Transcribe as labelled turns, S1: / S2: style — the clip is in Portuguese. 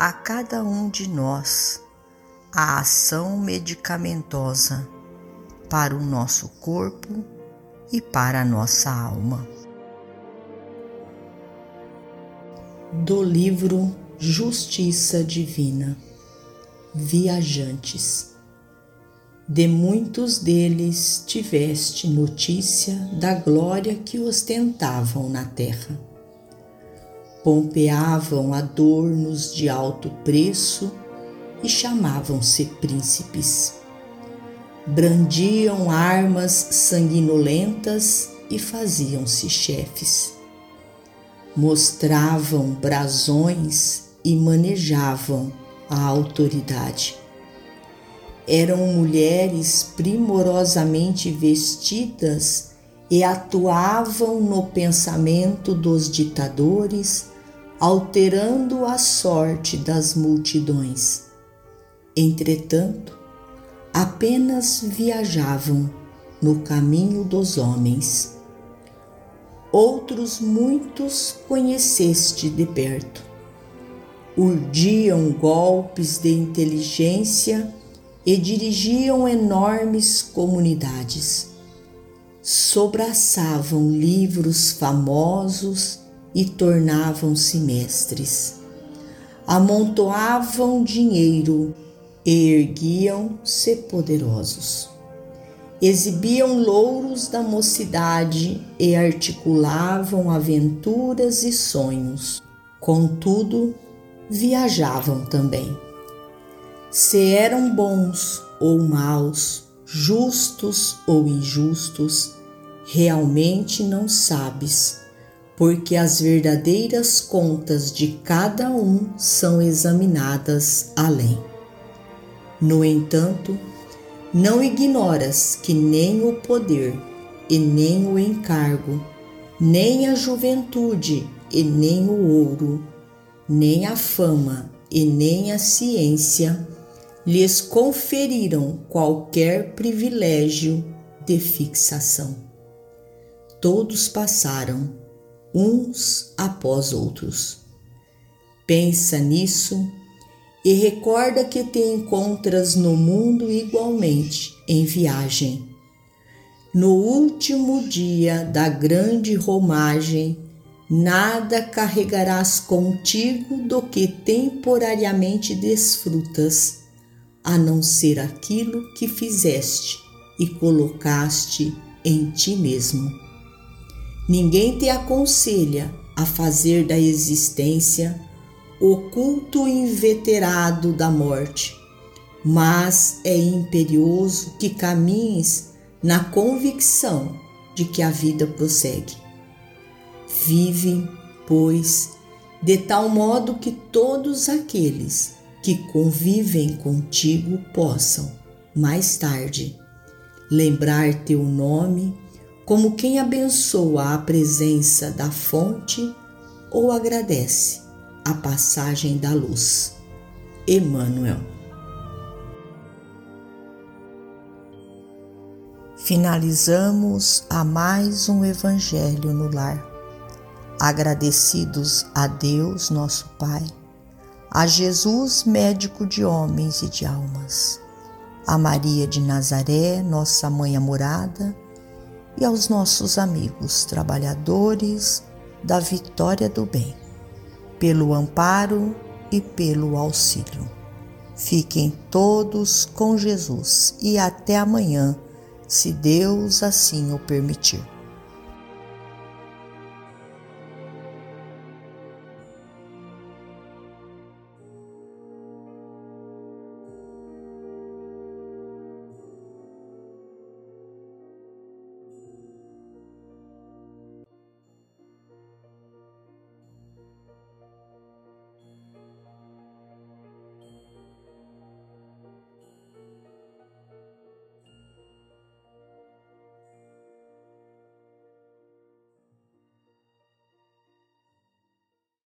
S1: a cada um de nós a ação medicamentosa para o nosso corpo e para a nossa alma. Do livro Justiça Divina Viajantes De muitos deles tiveste notícia da glória que ostentavam na terra pompeavam adornos de alto preço e chamavam-se príncipes. Brandiam armas sanguinolentas e faziam-se chefes. Mostravam brasões e manejavam a autoridade. Eram mulheres primorosamente vestidas e atuavam no pensamento dos ditadores alterando a sorte das multidões. Entretanto, apenas viajavam no caminho dos homens. Outros muitos conheceste de perto. Urdiam golpes de inteligência e dirigiam enormes comunidades. Sobraçavam livros famosos e tornavam-se mestres. Amontoavam dinheiro e erguiam-se poderosos. Exibiam louros da mocidade e articulavam aventuras e sonhos. Contudo, viajavam também. Se eram bons ou maus, justos ou injustos, realmente não sabes porque as verdadeiras contas de cada um são examinadas além. No entanto, não ignoras que nem o poder e nem o encargo, nem a juventude e nem o ouro, nem a fama e nem a ciência lhes conferiram qualquer privilégio de fixação. Todos passaram uns após outros. Pensa nisso e recorda que te encontras no mundo igualmente em viagem. No último dia da grande romagem, nada carregarás contigo do que temporariamente desfrutas, a não ser aquilo que fizeste e colocaste em ti mesmo. Ninguém te aconselha a fazer da existência o culto inveterado da morte, mas é imperioso que caminhes na convicção de que a vida prossegue. Vive, pois, de tal modo que todos aqueles que convivem contigo possam, mais tarde, lembrar teu nome como quem abençoa a presença da fonte ou agradece a passagem da luz. Emmanuel. Finalizamos a mais um Evangelho no Lar. Agradecidos a Deus, nosso Pai, a Jesus, médico de homens e de almas, a Maria de Nazaré, nossa mãe amorada, e aos nossos amigos trabalhadores da vitória do bem, pelo amparo e pelo auxílio. Fiquem todos com Jesus e até amanhã, se Deus assim o permitir.